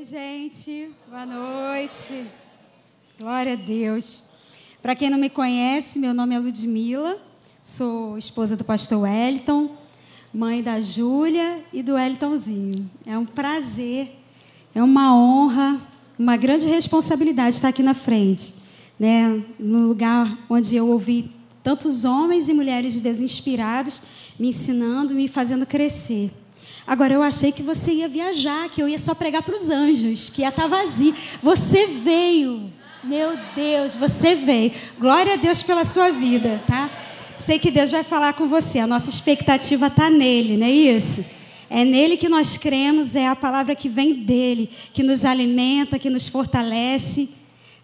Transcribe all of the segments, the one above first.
Oi, gente. Boa noite. Glória a Deus. Para quem não me conhece, meu nome é Ludmila. Sou esposa do pastor Wellington, mãe da Júlia e do Wellingtonzinho. É um prazer, é uma honra, uma grande responsabilidade estar aqui na frente, né? No lugar onde eu ouvi tantos homens e mulheres de Deus inspirados me ensinando, me fazendo crescer. Agora eu achei que você ia viajar, que eu ia só pregar para os anjos, que ia estar tá vazio. Você veio. Meu Deus, você veio. Glória a Deus pela sua vida, tá? Sei que Deus vai falar com você. A nossa expectativa está nele, não é isso? É nele que nós cremos, é a palavra que vem dele, que nos alimenta, que nos fortalece.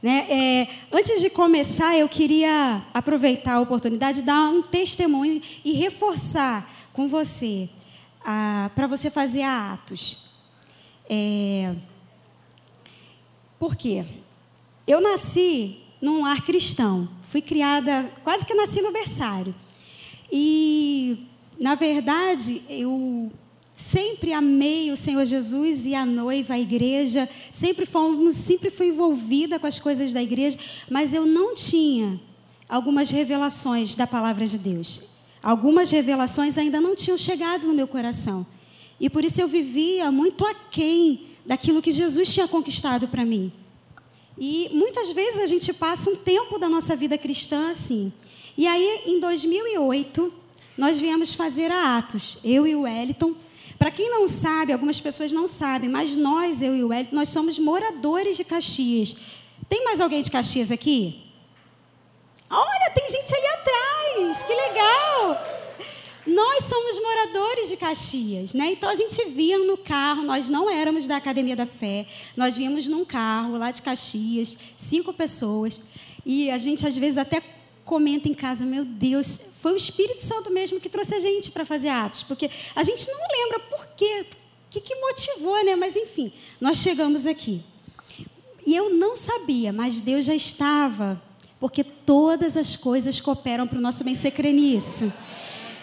Né? É, antes de começar, eu queria aproveitar a oportunidade de dar um testemunho e reforçar com você para você fazer atos. É, por quê? Eu nasci num lar cristão. Fui criada, quase que nasci no berçário. E, na verdade, eu sempre amei o Senhor Jesus e a noiva, a igreja. Sempre, fomos, sempre fui envolvida com as coisas da igreja, mas eu não tinha algumas revelações da palavra de Deus. Algumas revelações ainda não tinham chegado no meu coração. E por isso eu vivia muito aquém daquilo que Jesus tinha conquistado para mim. E muitas vezes a gente passa um tempo da nossa vida cristã assim. E aí, em 2008, nós viemos fazer a Atos, eu e o Wellington. Para quem não sabe, algumas pessoas não sabem, mas nós, eu e o Wellington, nós somos moradores de Caxias. Tem mais alguém de Caxias aqui? Olha, tem gente atrás, que legal! Nós somos moradores de Caxias, né? Então a gente via no carro, nós não éramos da Academia da Fé, nós víamos num carro lá de Caxias, cinco pessoas, e a gente às vezes até comenta em casa, meu Deus, foi o Espírito Santo mesmo que trouxe a gente para fazer atos, porque a gente não lembra por quê, o que, que motivou, né? Mas enfim, nós chegamos aqui. E eu não sabia, mas Deus já estava porque todas as coisas cooperam para o nosso bem. Você crê nisso?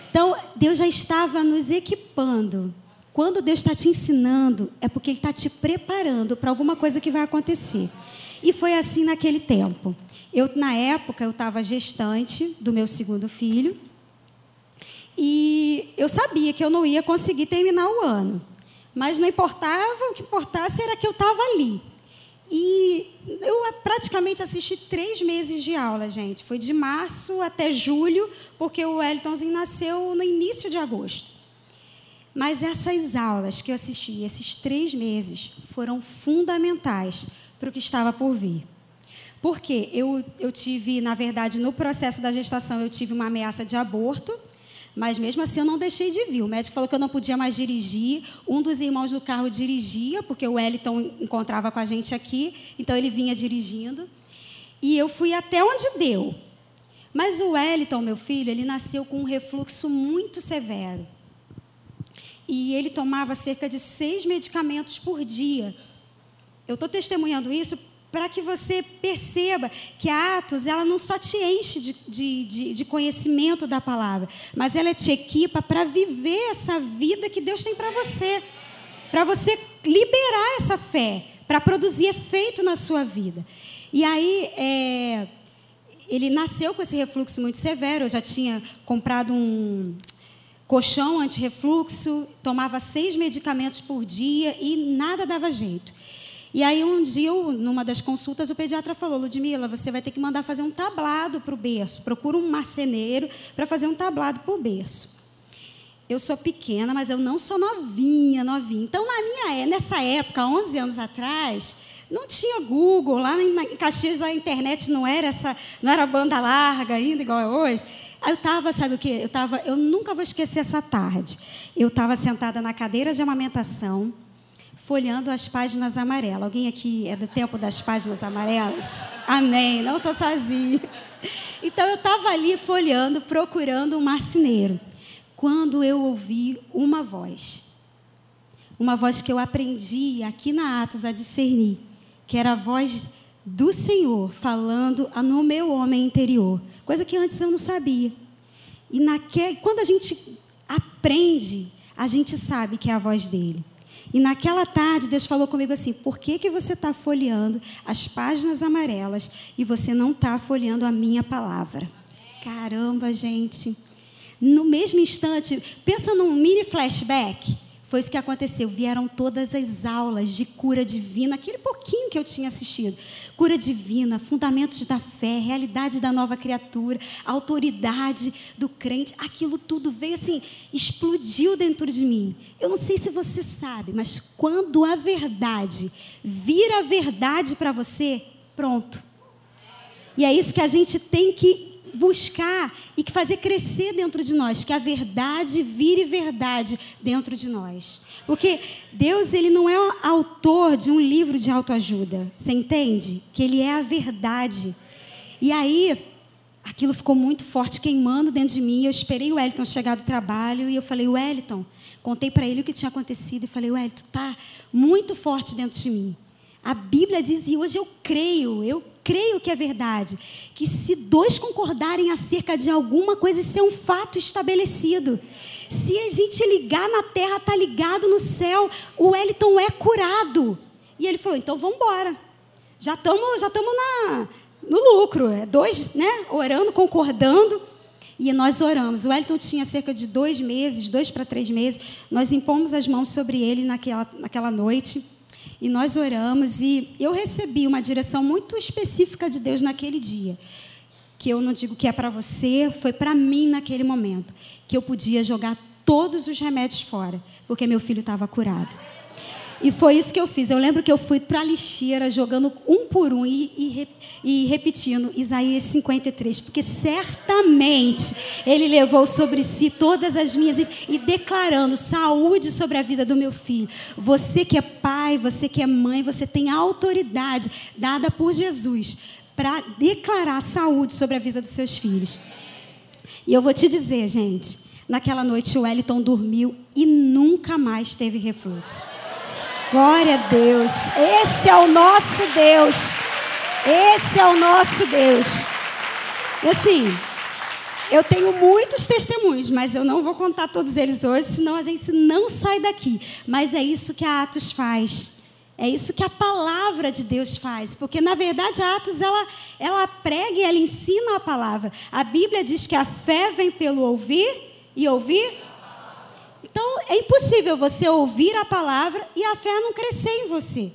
Então, Deus já estava nos equipando. Quando Deus está te ensinando, é porque Ele está te preparando para alguma coisa que vai acontecer. E foi assim naquele tempo. Eu, na época, eu estava gestante do meu segundo filho. E eu sabia que eu não ia conseguir terminar o ano. Mas não importava, o que importasse era que eu estava ali. E eu praticamente assisti três meses de aula, gente. Foi de março até julho, porque o Wellingtonzinho nasceu no início de agosto. Mas essas aulas que eu assisti, esses três meses, foram fundamentais para o que estava por vir. Porque eu, eu tive, na verdade, no processo da gestação, eu tive uma ameaça de aborto mas mesmo assim eu não deixei de vir. O médico falou que eu não podia mais dirigir. Um dos irmãos do carro dirigia, porque o Wellington encontrava com a gente aqui, então ele vinha dirigindo. E eu fui até onde deu. Mas o Wellington, meu filho, ele nasceu com um refluxo muito severo. E ele tomava cerca de seis medicamentos por dia. Eu estou testemunhando isso para que você perceba que a Atos ela não só te enche de, de, de, de conhecimento da palavra, mas ela te equipa para viver essa vida que Deus tem para você, para você liberar essa fé, para produzir efeito na sua vida. E aí, é, ele nasceu com esse refluxo muito severo. Eu já tinha comprado um colchão anti-refluxo, tomava seis medicamentos por dia e nada dava jeito. E aí um dia, numa das consultas, o pediatra falou, Ludmila, você vai ter que mandar fazer um tablado para o berço. Procura um marceneiro para fazer um tablado para o berço. Eu sou pequena, mas eu não sou novinha, novinha. Então, na minha, nessa época, 11 anos atrás, não tinha Google, lá em Caxias a internet não era essa, não era banda larga ainda, igual é hoje. Eu estava, sabe o quê? Eu, tava, eu nunca vou esquecer essa tarde. Eu estava sentada na cadeira de amamentação, folhando as páginas amarelas. Alguém aqui é do tempo das páginas amarelas? Amém. Não estou sozinha. Então eu estava ali folhando, procurando um marceneiro, quando eu ouvi uma voz. Uma voz que eu aprendi aqui na Atos a discernir, que era a voz do Senhor falando no meu homem interior, coisa que antes eu não sabia. E naquele, quando a gente aprende, a gente sabe que é a voz dele. E naquela tarde, Deus falou comigo assim: por que, que você está folheando as páginas amarelas e você não está folheando a minha palavra? Caramba, gente. No mesmo instante, pensa num mini flashback. Foi isso que aconteceu. Vieram todas as aulas de cura divina, aquele pouquinho que eu tinha assistido. Cura divina, fundamentos da fé, realidade da nova criatura, autoridade do crente. Aquilo tudo veio assim, explodiu dentro de mim. Eu não sei se você sabe, mas quando a verdade vira verdade para você, pronto. E é isso que a gente tem que buscar e fazer crescer dentro de nós, que a verdade vire verdade dentro de nós. Porque Deus, ele não é autor de um livro de autoajuda. Você entende? Que ele é a verdade. E aí, aquilo ficou muito forte, queimando dentro de mim. Eu esperei o Wellington chegar do trabalho e eu falei, Wellington, contei para ele o que tinha acontecido e falei, Wellington, tá muito forte dentro de mim. A Bíblia diz, e hoje eu creio, eu creio que é verdade, que se dois concordarem acerca de alguma coisa, isso é um fato estabelecido. Se a gente ligar na terra, está ligado no céu, o Wellington é curado. E ele falou: então vamos embora. Já estamos já na, no lucro. É dois, né? Orando, concordando. E nós oramos. O Wellington tinha cerca de dois meses, dois para três meses. Nós impomos as mãos sobre ele naquela, naquela noite e nós oramos e eu recebi uma direção muito específica de Deus naquele dia, que eu não digo que é para você, foi para mim naquele momento, que eu podia jogar todos os remédios fora, porque meu filho estava curado. E foi isso que eu fiz. Eu lembro que eu fui para a lixeira jogando um por um e, e, e, repetindo Isaías 53, porque certamente ele levou sobre si todas as minhas e, declarando saúde sobre a vida do meu filho. Você que é pai, você que é mãe, você tem autoridade dada por Jesus para declarar saúde sobre a vida dos seus filhos. E eu vou te dizer, gente, naquela noite o Wellington dormiu e nunca mais teve refluxo. Glória a Deus. Esse é o nosso Deus. Esse é o nosso Deus. Assim, eu tenho muitos testemunhos, mas eu não vou contar todos eles hoje, senão a gente não sai daqui. Mas é isso que a Atos faz. É isso que a palavra de Deus faz, porque na verdade a Atos ela, ela prega e ela ensina a palavra. A Bíblia diz que a fé vem pelo ouvir e ouvir então, é impossível você ouvir a palavra e a fé não crescer em você.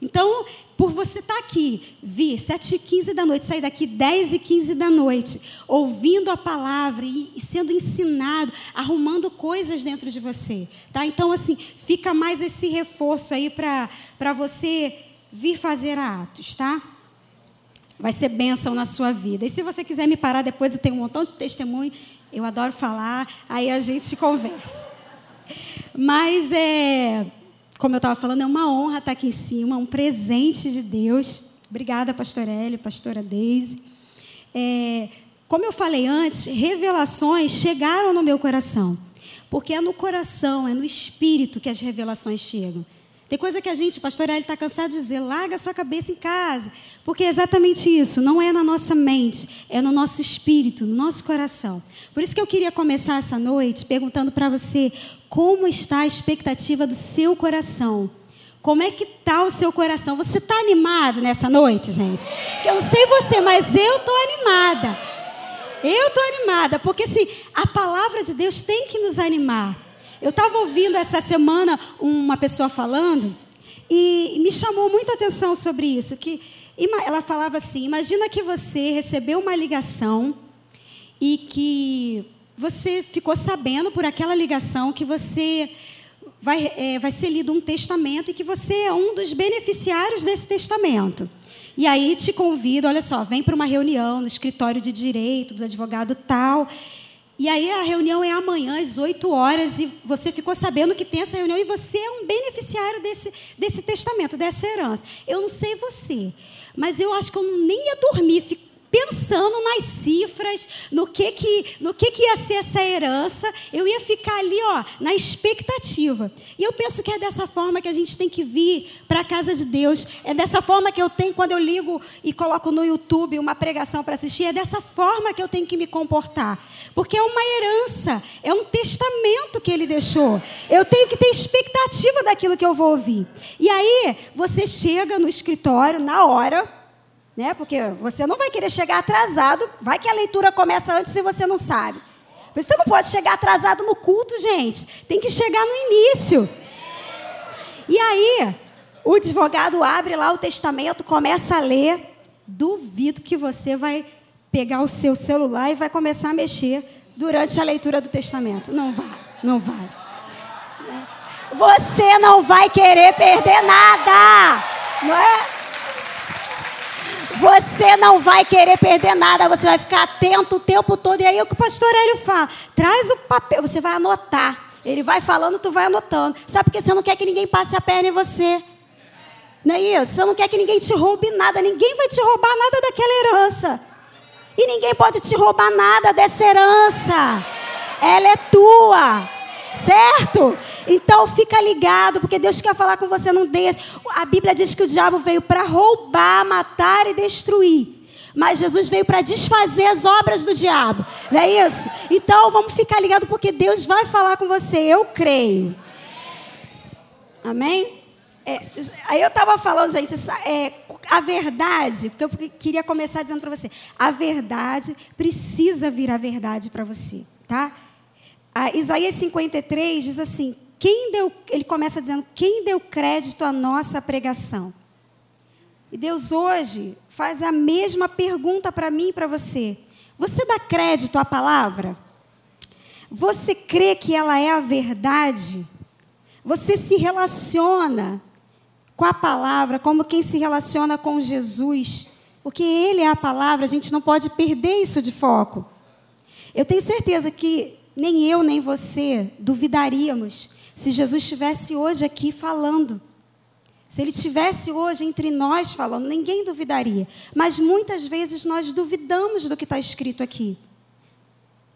Então, por você estar tá aqui, vir 7 e 15 da noite, sair daqui 10 e 15 da noite, ouvindo a palavra e, sendo ensinado, arrumando coisas dentro de você. Tá? Então, assim, fica mais esse reforço aí para você vir fazer atos, tá? Vai ser bênção na sua vida. E se você quiser me parar depois, eu tenho um montão de testemunho, eu adoro falar, aí a gente conversa. Mas é, como eu estava falando, é uma honra estar aqui em cima, um presente de Deus. Obrigada, pastor Hélio, pastora Deise. É, como eu falei antes, revelações chegaram no meu coração. Porque é no coração, é no espírito que as revelações chegam. Tem coisa que a gente, pastor Eli está cansado de dizer, larga sua cabeça em casa. Porque é exatamente isso, não é na nossa mente, é no nosso espírito, no nosso coração. Por isso que eu queria começar essa noite perguntando para você como está a expectativa do seu coração. Como é que está o seu coração? Você está animado nessa noite, gente? Eu não sei você, mas eu estou animada. Eu estou animada, porque assim, a palavra de Deus tem que nos animar. Eu estava ouvindo essa semana uma pessoa falando e me chamou muita atenção sobre isso. Que ela falava assim: imagina que você recebeu uma ligação e que você ficou sabendo por aquela ligação que você vai, é, vai ser lido um testamento e que você é um dos beneficiários desse testamento. E aí te convido, olha só, vem para uma reunião no escritório de direito do advogado tal. E aí a reunião é amanhã às 8 horas e você ficou sabendo que tem essa reunião e você é um beneficiário desse, desse testamento, dessa herança. Eu não sei você, mas eu acho que eu nem ia dormir pensando nas cifras, no que que, no que que ia ser essa herança. Eu ia ficar ali, ó, na expectativa. E eu penso que é dessa forma que a gente tem que vir para a casa de Deus. É dessa forma que eu tenho quando eu ligo e coloco no YouTube uma pregação para assistir. É dessa forma que eu tenho que me comportar. Porque é uma herança, é um testamento que ele deixou. Eu tenho que ter expectativa daquilo que eu vou ouvir. E aí, você chega no escritório na hora né? Porque você não vai querer chegar atrasado, vai que a leitura começa antes e você não sabe. Você não pode chegar atrasado no culto, gente. Tem que chegar no início. E aí, o advogado abre lá o testamento, começa a ler. Duvido que você vai pegar o seu celular e vai começar a mexer durante a leitura do testamento. Não vai, não vai. Você não vai querer perder nada, não é? Você não vai querer perder nada, você vai ficar atento o tempo todo. E aí o que o pastor Hélio fala: traz o papel, você vai anotar. Ele vai falando, tu vai anotando. Sabe por que você não quer que ninguém passe a perna em você? Não é isso? Você não quer que ninguém te roube nada. Ninguém vai te roubar nada daquela herança. E ninguém pode te roubar nada dessa herança. Ela é tua. Certo? Então fica ligado, porque Deus quer falar com você, não deixe. A Bíblia diz que o diabo veio para roubar, matar e destruir. Mas Jesus veio para desfazer as obras do diabo. Não é isso? Então vamos ficar ligado porque Deus vai falar com você. Eu creio. Amém? É, aí eu estava falando, gente, é, a verdade, porque eu queria começar dizendo para você, a verdade precisa vir a verdade para você, tá? A Isaías 53 diz assim: quem deu, ele começa dizendo, quem deu crédito à nossa pregação? E Deus hoje faz a mesma pergunta para mim e para você. Você dá crédito à palavra? Você crê que ela é a verdade? Você se relaciona com a palavra como quem se relaciona com Jesus? Porque Ele é a palavra, a gente não pode perder isso de foco. Eu tenho certeza que nem eu nem você duvidaríamos se Jesus estivesse hoje aqui falando. Se ele estivesse hoje entre nós falando, ninguém duvidaria. Mas muitas vezes nós duvidamos do que está escrito aqui.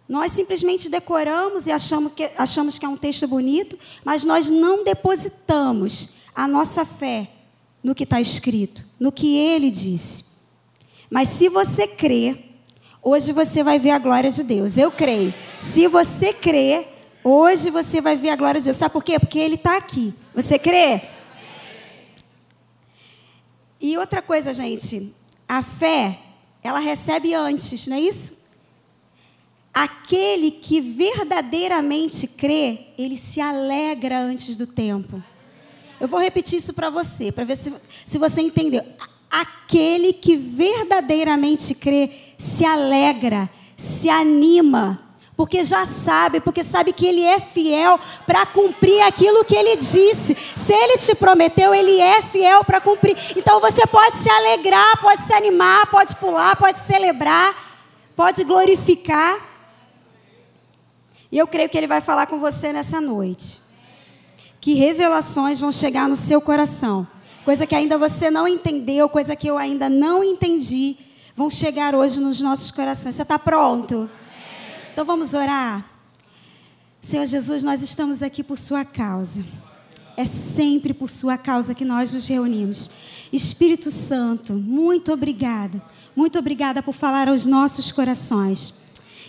Nós simplesmente decoramos e achamos que, achamos que é um texto bonito, mas nós não depositamos a nossa fé no que está escrito, no que ele disse. Mas se você crê, hoje você vai ver a glória de Deus. Eu creio. Se você crê, Hoje você vai ver a glória de Deus. Sabe por quê? Porque Ele está aqui. Você crê? E outra coisa, gente. A fé, ela recebe antes, não é isso? Aquele que verdadeiramente crê, ele se alegra antes do tempo. Eu vou repetir isso para você, para ver se, se você entendeu. Aquele que verdadeiramente crê se alegra, se anima porque já sabe, porque sabe que Ele é fiel para cumprir aquilo que Ele disse. Se Ele te prometeu, Ele é fiel para cumprir. Então você pode se alegrar, pode se animar, pode pular, pode celebrar, pode glorificar. E eu creio que Ele vai falar com você nessa noite. Que revelações vão chegar no seu coração. Coisa que ainda você não entendeu, coisa que eu ainda não entendi, vão chegar hoje nos nossos corações. Você está pronto? Então vamos orar. Senhor Jesus, nós estamos aqui por Sua causa. É sempre por Sua causa que nós nos reunimos. Espírito Santo, muito obrigada. Muito obrigada por falar aos nossos corações.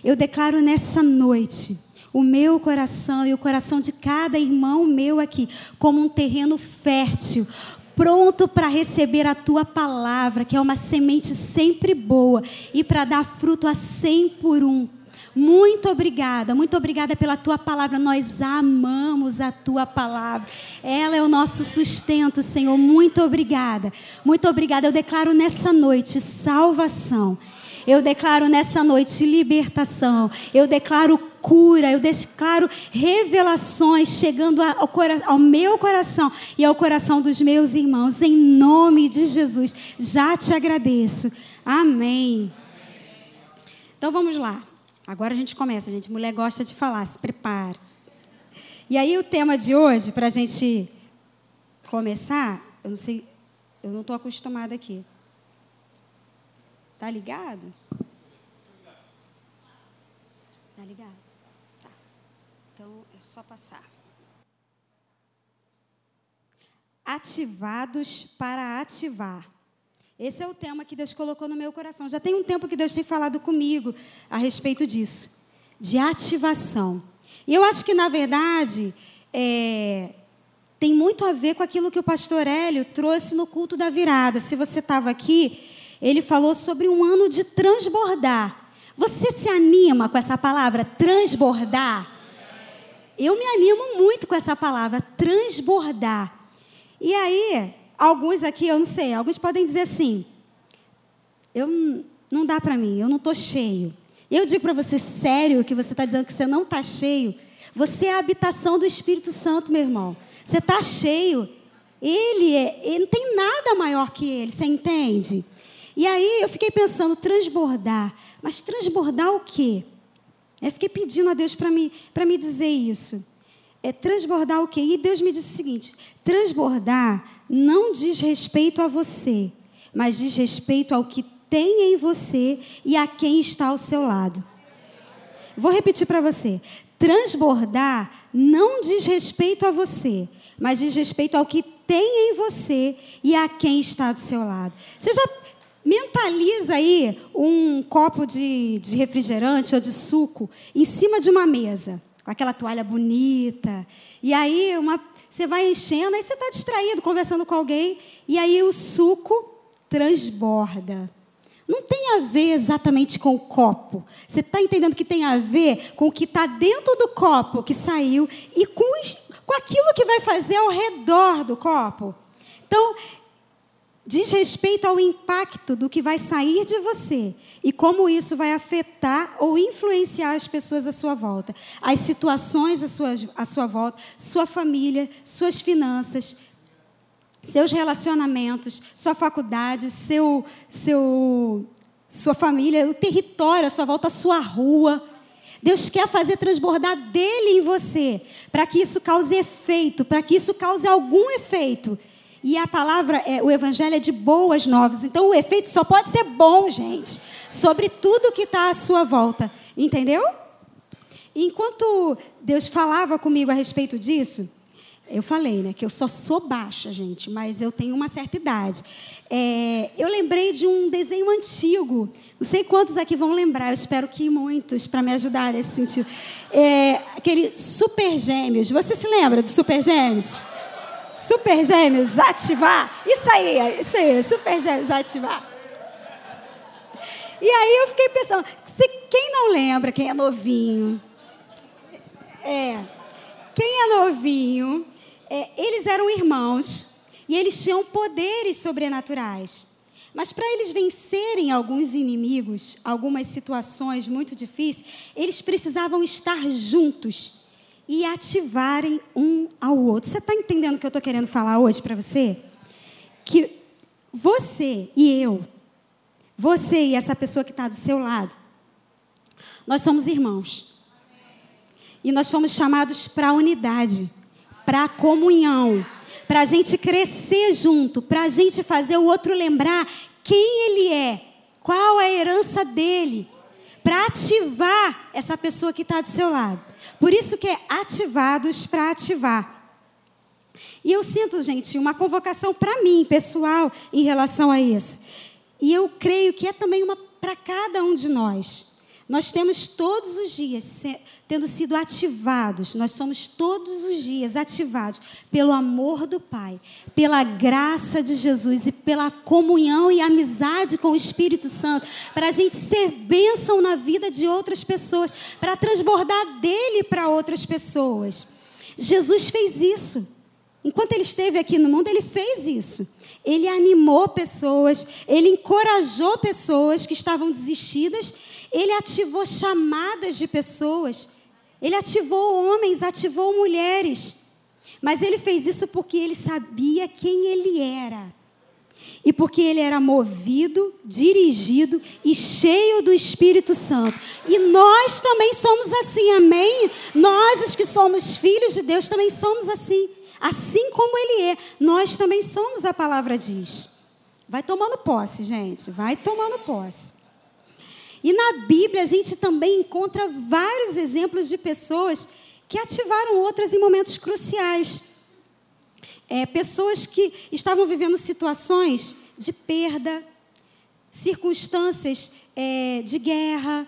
Eu declaro nessa noite o meu coração e o coração de cada irmão meu aqui como um terreno fértil, pronto para receber a tua palavra, que é uma semente sempre boa e para dar fruto a cem por um. Muito obrigada, muito obrigada pela tua palavra. Nós amamos a tua palavra. Ela é o nosso sustento, Senhor. Muito obrigada. Muito obrigada. Eu declaro nessa noite salvação. Eu declaro nessa noite libertação. Eu declaro cura. Eu declaro revelações chegando ao, ao, meu coração e ao coração dos meus irmãos. Em nome de Jesus. Já te agradeço. Amém. Então vamos lá. Agora a gente começa, gente. Mulher gosta de falar, se prepara. E aí o tema de hoje, para a gente começar, eu não sei, eu não estou acostumada aqui. Tá ligado? Tá ligado? Tá. Então é só passar. Ativados para ativar. Esse é o tema que Deus colocou no meu coração. Já tem um tempo que Deus tem falado comigo a respeito disso, de ativação. E eu acho que, na verdade, é, tem muito a ver com aquilo que o pastor Hélio trouxe no culto da virada. Se você estava aqui, ele falou sobre um ano de transbordar. Você se anima com essa palavra, transbordar? Eu me animo muito com essa palavra, transbordar. E aí, Alguns aqui, eu não sei, alguns podem dizer assim: eu não dá para mim, eu não estou cheio. Eu digo para você, sério, que você está dizendo que você não está cheio? Você é a habitação do Espírito Santo, meu irmão. Você está cheio. Ele, é, ele não tem nada maior que ele, você entende? E aí eu fiquei pensando, transbordar. Mas transbordar o quê? Eu fiquei pedindo a Deus para me, me dizer isso. É transbordar o quê? E Deus me disse o seguinte: transbordar não diz respeito a você, mas diz respeito ao que tem em você e a quem está ao seu lado. Vou repetir para você. Transbordar não diz respeito a você, mas diz respeito ao que tem em você e a quem está do seu lado. Você já mentaliza aí um copo de, de refrigerante ou de suco em cima de uma mesa, com aquela toalha bonita. E aí uma você vai enchendo, aí você está distraído, conversando com alguém, e aí o suco transborda. Não tem a ver exatamente com o copo. Você está entendendo que tem a ver com o que está dentro do copo que saiu e com, com aquilo que vai fazer ao redor do copo. Então, diz respeito ao impacto do que vai sair de você e como isso vai afetar ou influenciar as pessoas à sua volta, as situações à sua, à sua volta, sua família, suas finanças, seus relacionamentos, sua faculdade, seu, seu, sua família, o território à sua volta, a sua rua. Deus quer fazer transbordar dele em você, para que isso cause efeito, para que isso cause algum efeito. E a palavra, é, o evangelho é de boas novas. Então o efeito só pode ser bom, gente, sobre tudo que está à sua volta. Entendeu? enquanto Deus falava comigo a respeito disso, eu falei, né, que eu só sou baixa, gente, mas eu tenho uma certa idade. É, eu lembrei de um desenho antigo. Não sei quantos aqui vão lembrar, eu espero que muitos, para me ajudar nesse sentido. É, aquele Super Gêmeos. Você se lembra de Super Gêmeos? Super Gêmeos, ativar. Isso aí, isso aí, Super Gêmeos, ativar. E aí eu fiquei pensando, se, quem não lembra, quem é novinho, é, quem é novinho, é, eles eram irmãos e eles tinham poderes sobrenaturais. Mas para eles vencerem alguns inimigos, algumas situações muito difíceis, eles precisavam estar juntos e ativarem um ao outro. Você está entendendo o que eu estou querendo falar hoje para você? Que você e eu, você e essa pessoa que está do seu lado, nós somos irmãos. E nós fomos chamados para a unidade, para a comunhão, para a gente crescer junto, para a gente fazer o outro lembrar quem ele é, qual a herança dele, para ativar essa pessoa que está do seu lado. Por isso que é ativados para ativar. E eu sinto, gente, uma convocação para mim, pessoal, em relação a isso. E eu creio que é também uma para cada um de nós. Nós temos todos os dias tendo sido ativados, nós somos todos os dias ativados pelo amor do Pai, pela graça de Jesus e pela comunhão e amizade com o Espírito Santo, para a gente ser bênção na vida de outras pessoas, para transbordar dele para outras pessoas. Jesus fez isso. Enquanto ele esteve aqui no mundo, ele fez isso. Ele animou pessoas, ele encorajou pessoas que estavam desistidas ele ativou chamadas de pessoas. Ele ativou homens, ativou mulheres. Mas ele fez isso porque ele sabia quem ele era. E porque ele era movido, dirigido e cheio do Espírito Santo. E nós também somos assim, amém? Nós, os que somos filhos de Deus, também somos assim. Assim como ele é, nós também somos, a palavra diz. Vai tomando posse, gente, vai tomando posse. E na Bíblia a gente também encontra vários exemplos de pessoas que ativaram outras em momentos cruciais. É, pessoas que estavam vivendo situações de perda, circunstâncias é, de guerra,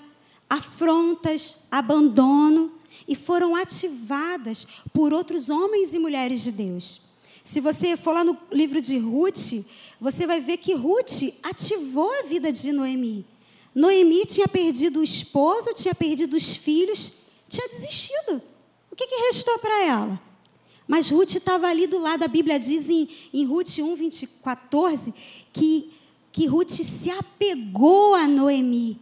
afrontas, abandono, e foram ativadas por outros homens e mulheres de Deus. Se você for lá no livro de Ruth, você vai ver que Ruth ativou a vida de Noemi. Noemi tinha perdido o esposo, tinha perdido os filhos, tinha desistido. O que, que restou para ela? Mas Ruth estava ali do lado, a Bíblia diz em, em Ruth 1, 20, 14, que, que Ruth se apegou a Noemi.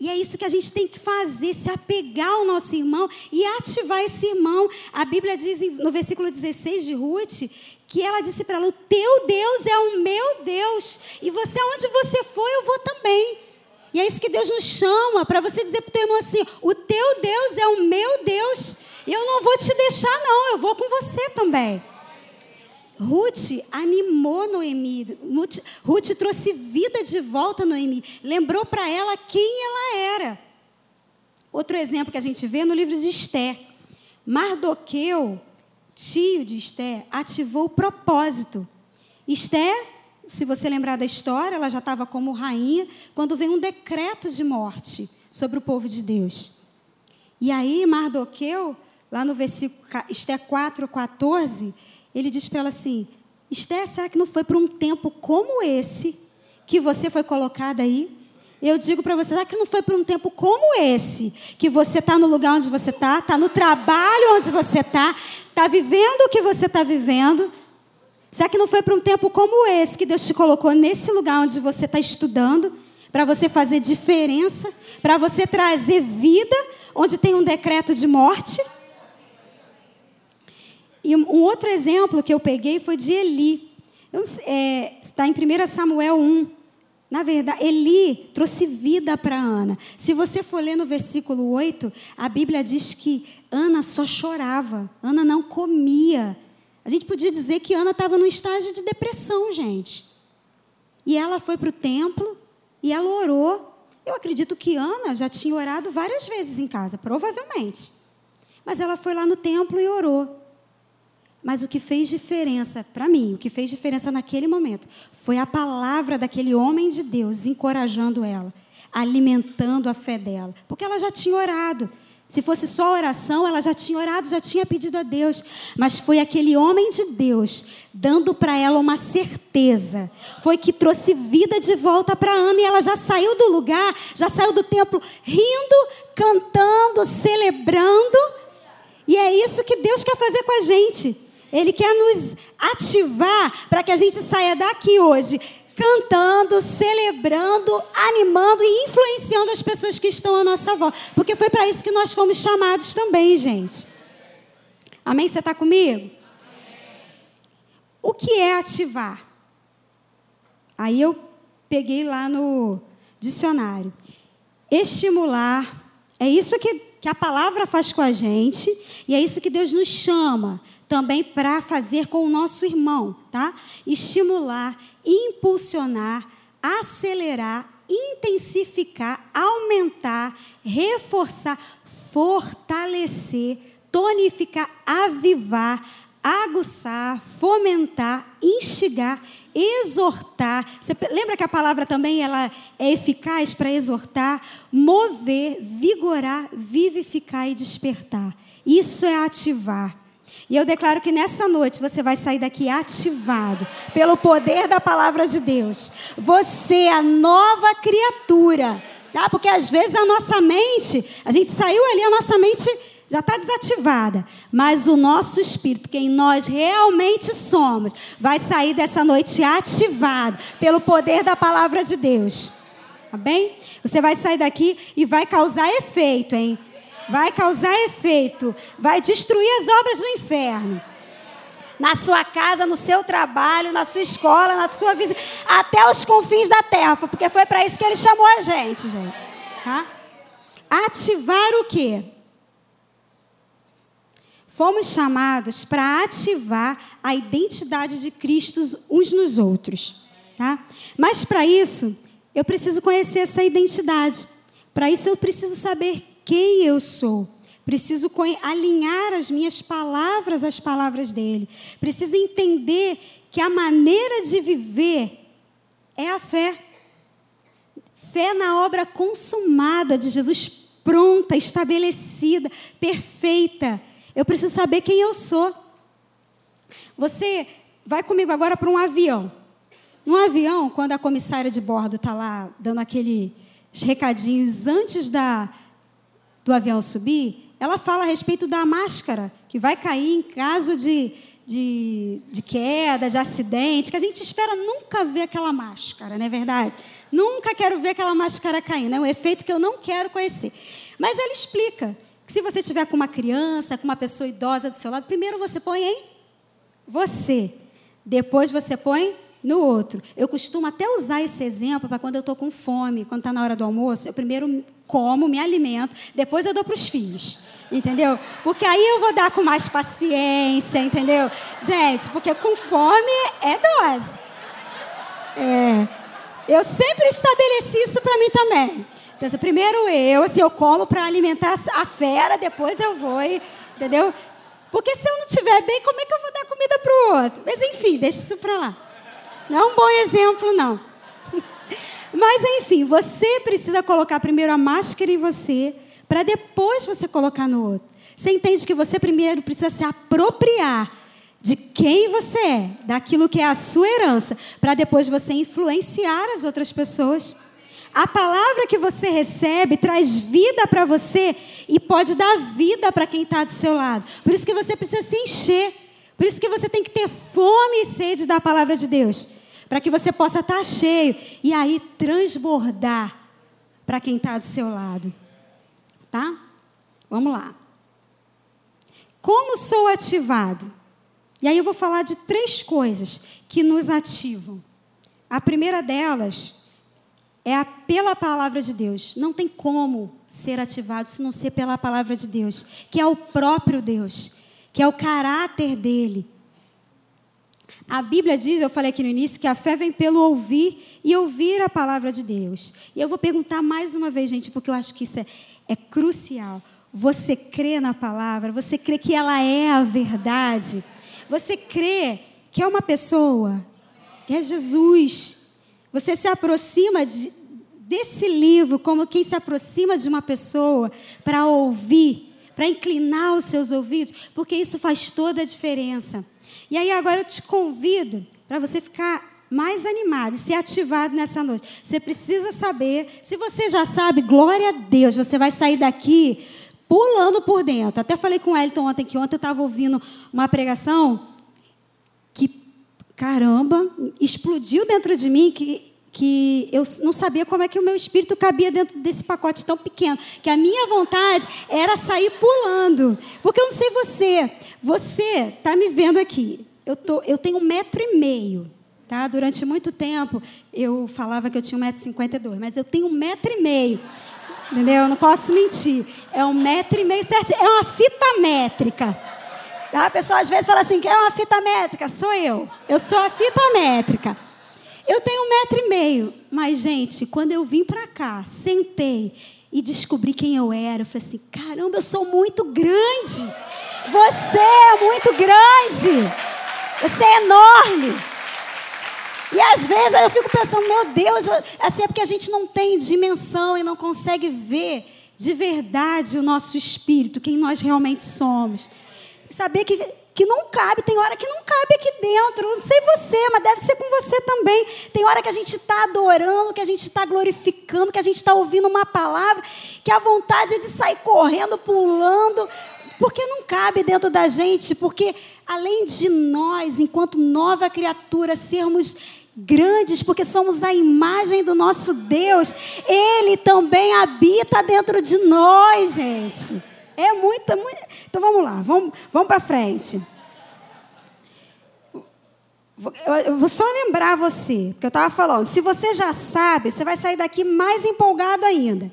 E é isso que a gente tem que fazer, se apegar ao nosso irmão e ativar esse irmão. A Bíblia diz no versículo 16 de Ruth que ela disse para ela: O teu Deus é o meu Deus, e você, aonde você for, eu vou também. E é isso que Deus nos chama, para você dizer para o teu irmão assim: o teu Deus é o meu Deus, e eu não vou te deixar, não, eu vou com você também. Ruth animou Noemi, Ruth trouxe vida de volta a Noemi, lembrou para ela quem ela era. Outro exemplo que a gente vê no livro de Esté. Mardoqueu, tio de Esté, ativou o propósito. Esté se você lembrar da história, ela já estava como rainha quando veio um decreto de morte sobre o povo de Deus. E aí, Mardoqueu, lá no versículo Esté 4, 14, ele diz para ela assim: Esté, será que não foi por um tempo como esse que você foi colocada aí? Eu digo para você, será que não foi por um tempo como esse que você está no lugar onde você está, está no trabalho onde você está, está vivendo o que você está vivendo, Será que não foi para um tempo como esse que Deus te colocou nesse lugar onde você está estudando, para você fazer diferença, para você trazer vida onde tem um decreto de morte? E um outro exemplo que eu peguei foi de Eli. É, está em 1 Samuel 1. Na verdade, Eli trouxe vida para Ana. Se você for ler no versículo 8, a Bíblia diz que Ana só chorava, Ana não comia. A gente podia dizer que Ana estava num estágio de depressão, gente. E ela foi para o templo e ela orou. Eu acredito que Ana já tinha orado várias vezes em casa, provavelmente. Mas ela foi lá no templo e orou. Mas o que fez diferença para mim, o que fez diferença naquele momento, foi a palavra daquele homem de Deus encorajando ela, alimentando a fé dela, porque ela já tinha orado. Se fosse só oração, ela já tinha orado, já tinha pedido a Deus. Mas foi aquele homem de Deus dando para ela uma certeza. Foi que trouxe vida de volta para Ana e ela já saiu do lugar, já saiu do templo rindo, cantando, celebrando. E é isso que Deus quer fazer com a gente. Ele quer nos ativar para que a gente saia daqui hoje cantando, celebrando, animando e influenciando as pessoas que estão à nossa volta. Porque foi para isso que nós fomos chamados também, gente. Amém? Você está comigo? O que é ativar? Aí eu peguei lá no dicionário. Estimular. É isso que, que a palavra faz com a gente e é isso que Deus nos chama também para fazer com o nosso irmão, tá? Estimular, impulsionar, acelerar, intensificar, aumentar, reforçar, fortalecer, tonificar, avivar, aguçar, fomentar, instigar, exortar. Você lembra que a palavra também ela é eficaz para exortar, mover, vigorar, vivificar e despertar. Isso é ativar. E eu declaro que nessa noite você vai sair daqui ativado pelo poder da palavra de Deus. Você é a nova criatura, tá? Porque às vezes a nossa mente, a gente saiu ali, a nossa mente já está desativada. Mas o nosso espírito, quem nós realmente somos, vai sair dessa noite ativado pelo poder da palavra de Deus. Tá bem? Você vai sair daqui e vai causar efeito, hein? Vai causar efeito, vai destruir as obras do inferno. Na sua casa, no seu trabalho, na sua escola, na sua vida, até os confins da terra, porque foi para isso que ele chamou a gente, gente. Tá? Ativar o quê? Fomos chamados para ativar a identidade de Cristo uns nos outros. tá? Mas para isso, eu preciso conhecer essa identidade. Para isso, eu preciso saber quem eu sou. Preciso alinhar as minhas palavras às palavras dele. Preciso entender que a maneira de viver é a fé. Fé na obra consumada de Jesus, pronta, estabelecida, perfeita. Eu preciso saber quem eu sou. Você vai comigo agora para um avião. No avião, quando a comissária de bordo está lá dando aqueles recadinhos antes da, do avião subir, ela fala a respeito da máscara que vai cair em caso de, de, de, queda, de acidente, que a gente espera nunca ver aquela máscara, não é verdade? Nunca quero ver aquela máscara caindo, é um efeito que eu não quero conhecer. Mas ela explica que se você tiver com uma criança, com uma pessoa idosa do seu lado, primeiro você põe em você, depois você põe no outro. Eu costumo até usar esse exemplo para quando eu estou com fome, quando está na hora do almoço, eu primeiro como, me alimento, depois eu dou para os filhos. Entendeu? Porque aí eu vou dar com mais paciência, entendeu? Gente, porque com fome é dose. É. Eu sempre estabeleci isso para mim também. Então, primeiro eu, assim, eu como para alimentar a fera, depois eu vou, entendeu? Porque se eu não estiver bem, como é que eu vou dar comida para o outro? Mas enfim, deixa isso para lá. Não é um bom exemplo, não. Mas enfim, você precisa colocar primeiro a máscara em você, para depois você colocar no outro. Você entende que você primeiro precisa se apropriar de quem você é, daquilo que é a sua herança, para depois você influenciar as outras pessoas. A palavra que você recebe traz vida para você e pode dar vida para quem está do seu lado. Por isso que você precisa se encher. Por isso que você tem que ter fome e sede da palavra de Deus para que você possa estar cheio e aí transbordar para quem está do seu lado. Tá? Vamos lá. Como sou ativado? E aí eu vou falar de três coisas que nos ativam. A primeira delas é a pela palavra de Deus. Não tem como ser ativado se não ser pela palavra de Deus, que é o próprio Deus, que é o caráter dele. A Bíblia diz, eu falei aqui no início, que a fé vem pelo ouvir e ouvir a palavra de Deus. E eu vou perguntar mais uma vez, gente, porque eu acho que isso é, é crucial. Você crê na palavra? Você crê que ela é a verdade? Você crê que é uma pessoa? Que é Jesus? Você se aproxima de, desse livro como quem se aproxima de uma pessoa para ouvir, para inclinar os seus ouvidos, porque isso faz toda a diferença. E aí agora eu te convido para você ficar mais animado e ser ativado nessa noite. Você precisa saber, se você já sabe, glória a Deus, você vai sair daqui pulando por dentro. Até falei com o Elton ontem que ontem eu estava ouvindo uma pregação que, caramba, explodiu dentro de mim que que eu não sabia como é que o meu espírito cabia dentro desse pacote tão pequeno, que a minha vontade era sair pulando, porque eu não sei você, você está me vendo aqui, eu, tô, eu tenho um metro e meio, tá? Durante muito tempo eu falava que eu tinha um metro cinquenta e dois, mas eu tenho um metro e meio, entendeu? Eu não posso mentir, é um metro e meio certo, é uma fita métrica. A pessoa às vezes fala assim, é uma fita métrica, sou eu, eu sou a fita métrica. Eu tenho um metro e meio. Mas, gente, quando eu vim para cá, sentei e descobri quem eu era, eu falei assim: caramba, eu sou muito grande. Você é muito grande. Você é enorme. E às vezes eu fico pensando, meu Deus, assim é porque a gente não tem dimensão e não consegue ver de verdade o nosso espírito, quem nós realmente somos. Saber que que não cabe, tem hora que não cabe aqui dentro. Não sei você, mas deve ser com você também. Tem hora que a gente está adorando, que a gente está glorificando, que a gente está ouvindo uma palavra, que a vontade é de sair correndo, pulando, porque não cabe dentro da gente, porque além de nós, enquanto nova criatura, sermos grandes, porque somos a imagem do nosso Deus, Ele também habita dentro de nós, gente. É muita, muita. Então vamos lá, vamos, vamos para frente. Eu vou só lembrar você, porque eu estava falando, se você já sabe, você vai sair daqui mais empolgado ainda,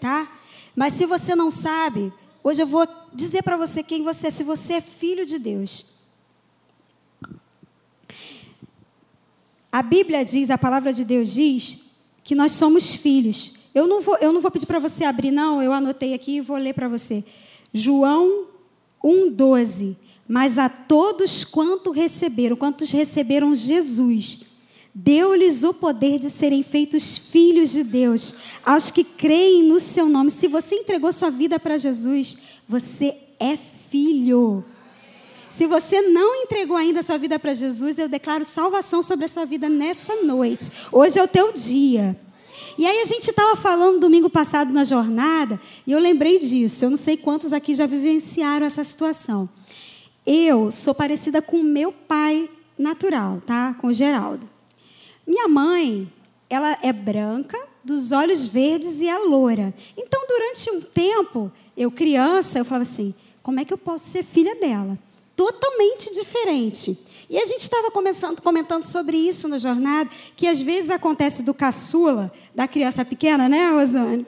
tá? Mas se você não sabe, hoje eu vou dizer para você quem você é, se você é filho de Deus. A Bíblia diz, a palavra de Deus diz, que nós somos filhos. Eu não vou, eu não vou pedir para você abrir, não, eu anotei aqui e vou ler para você. João 1,12. Mas a todos quanto receberam, quantos receberam Jesus, deu-lhes o poder de serem feitos filhos de Deus, aos que creem no seu nome. Se você entregou sua vida para Jesus, você é filho. Se você não entregou ainda sua vida para Jesus, eu declaro salvação sobre a sua vida nessa noite. Hoje é o teu dia. E aí a gente estava falando domingo passado na jornada, e eu lembrei disso. Eu não sei quantos aqui já vivenciaram essa situação. Eu sou parecida com meu pai natural, tá? Com o Geraldo. Minha mãe, ela é branca, dos olhos verdes e é loura. Então, durante um tempo, eu criança, eu falava assim: como é que eu posso ser filha dela? Totalmente diferente. E a gente estava comentando sobre isso na jornada, que às vezes acontece do caçula, da criança pequena, né, Rosane?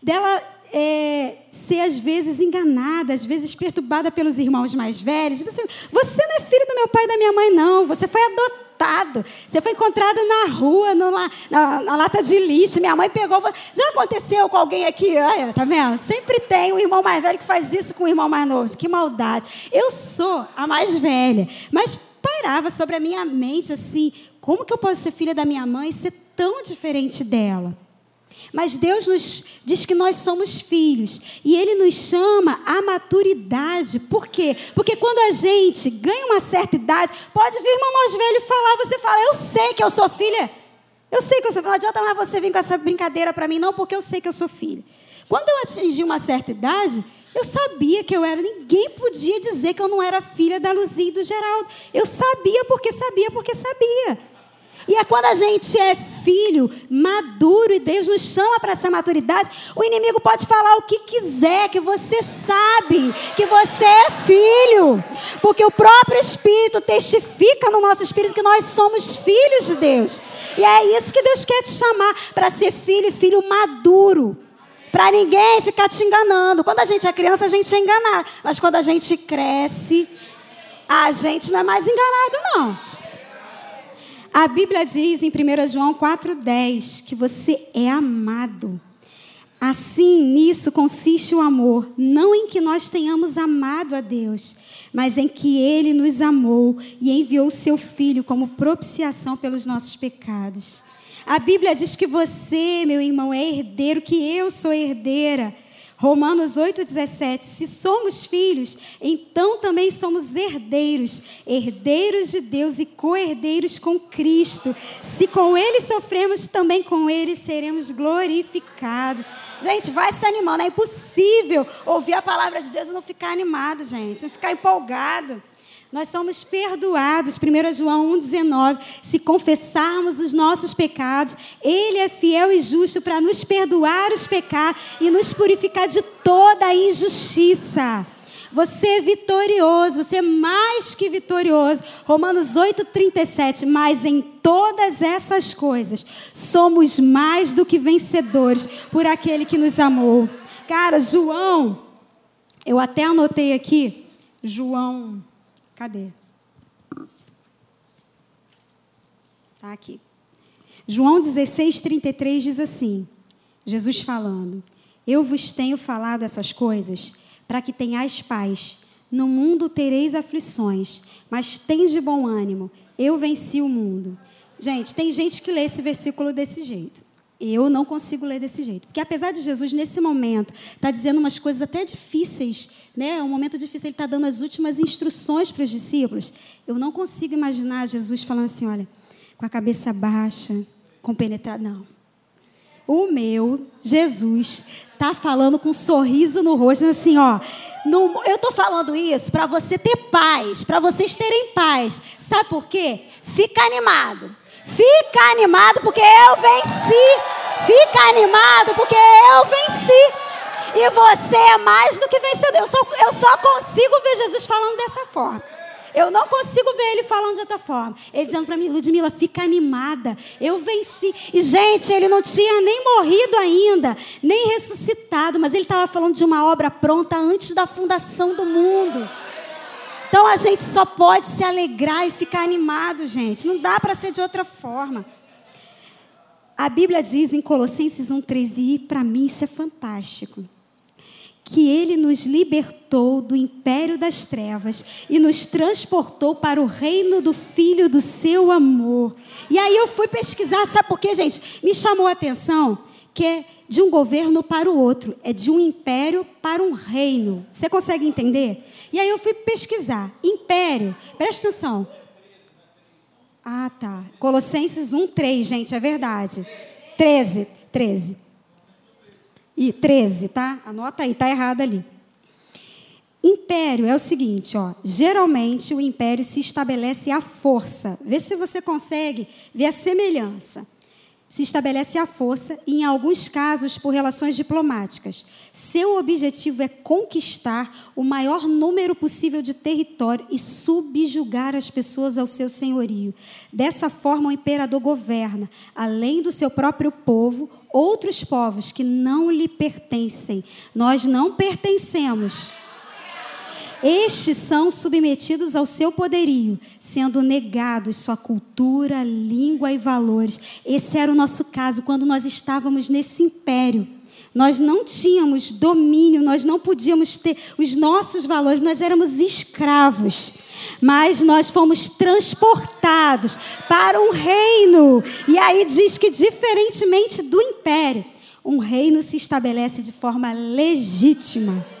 Dela é, ser às vezes enganada, às vezes perturbada pelos irmãos mais velhos. Você, você não é filho do meu pai e da minha mãe, não. Você foi adotado. Você foi encontrado na rua, numa, na, na, lata de lixo. Minha mãe pegou. Já aconteceu com alguém aqui? Olha, tá vendo? Sempre tem um irmão mais velho que faz isso com o irmão mais novo. Que maldade. Eu sou a mais velha, mas pairava sobre a minha mente assim: como que eu posso ser filha da minha mãe e ser tão diferente dela? Mas Deus nos diz que nós somos filhos e Ele nos chama à maturidade. Por quê? Porque quando a gente ganha uma certa idade, pode vir irmão mais velho falar, você fala, eu sei que eu sou filha. Eu sei que eu sou filha. Não adianta mais você vir com essa brincadeira para mim, não, porque eu sei que eu sou filha. Quando eu atingi uma certa idade, eu sabia que eu era. Ninguém podia dizer que eu não era filha da Luzia e do Geraldo. Eu sabia porque sabia porque sabia. E é quando a gente é filho maduro e Deus nos chama para essa maturidade, o inimigo pode falar o que quiser, que você sabe que você é filho, porque o próprio Espírito testifica no nosso espírito que nós somos filhos de Deus. E é isso que Deus quer te chamar para ser filho e filho maduro. Para ninguém ficar te enganando. Quando a gente é criança, a gente é enganado. Mas quando a gente cresce, a gente não é mais enganado, não. A Bíblia diz em 1 João 4,10 que você é amado. Assim, nisso consiste o amor, não em que nós tenhamos amado a Deus, mas em que Ele nos amou e enviou o seu Filho como propiciação pelos nossos pecados. A Bíblia diz que você, meu irmão, é herdeiro, que eu sou herdeira. Romanos 8,17: Se somos filhos, então também somos herdeiros, herdeiros de Deus e co-herdeiros com Cristo. Se com Ele sofremos, também com Ele seremos glorificados. Gente, vai se animando. É impossível ouvir a palavra de Deus e não ficar animado, gente, não ficar empolgado. Nós somos perdoados, 1 João 1,19. Se confessarmos os nossos pecados, Ele é fiel e justo para nos perdoar os pecados e nos purificar de toda a injustiça. Você é vitorioso, você é mais que vitorioso. Romanos 8,37. Mas em todas essas coisas, somos mais do que vencedores por aquele que nos amou. Cara, João, eu até anotei aqui, João Cadê? Está aqui. João 16, 33 diz assim: Jesus falando: Eu vos tenho falado essas coisas para que tenhais paz. No mundo tereis aflições, mas tens de bom ânimo. Eu venci o mundo. Gente, tem gente que lê esse versículo desse jeito. Eu não consigo ler desse jeito. Porque apesar de Jesus, nesse momento, tá dizendo umas coisas até difíceis, né? É um momento difícil, ele está dando as últimas instruções para os discípulos. Eu não consigo imaginar Jesus falando assim, olha, com a cabeça baixa, compenetrado. Não. O meu Jesus está falando com um sorriso no rosto, assim, ó. No, eu estou falando isso para você ter paz, para vocês terem paz. Sabe por quê? Fica animado. Fica animado porque eu venci. Fica animado porque eu venci. E você é mais do que vencedor. Eu só, eu só consigo ver Jesus falando dessa forma. Eu não consigo ver ele falando de outra forma. Ele dizendo para mim, Ludmila, fica animada. Eu venci. E, gente, ele não tinha nem morrido ainda, nem ressuscitado, mas ele estava falando de uma obra pronta antes da fundação do mundo. Então a gente só pode se alegrar e ficar animado, gente. Não dá para ser de outra forma. A Bíblia diz em Colossenses 1,13, e para mim isso é fantástico que ele nos libertou do império das trevas e nos transportou para o reino do Filho do seu amor. E aí eu fui pesquisar, sabe por quê, gente? Me chamou a atenção que é de um governo para o outro, é de um império para um reino. Você consegue entender? E aí eu fui pesquisar. Império, presta atenção. Ah, tá. Colossenses 1, 3, gente, é verdade. 13, 13. E 13, tá? Anota aí, tá errado ali. Império é o seguinte, ó. Geralmente o império se estabelece à força. Vê se você consegue ver a semelhança se estabelece à força e, em alguns casos, por relações diplomáticas. Seu objetivo é conquistar o maior número possível de território e subjugar as pessoas ao seu senhorio. Dessa forma, o imperador governa, além do seu próprio povo, outros povos que não lhe pertencem. Nós não pertencemos. Estes são submetidos ao seu poderio, sendo negados sua cultura, língua e valores. Esse era o nosso caso quando nós estávamos nesse império. Nós não tínhamos domínio, nós não podíamos ter os nossos valores, nós éramos escravos. Mas nós fomos transportados para um reino. E aí diz que, diferentemente do império, um reino se estabelece de forma legítima.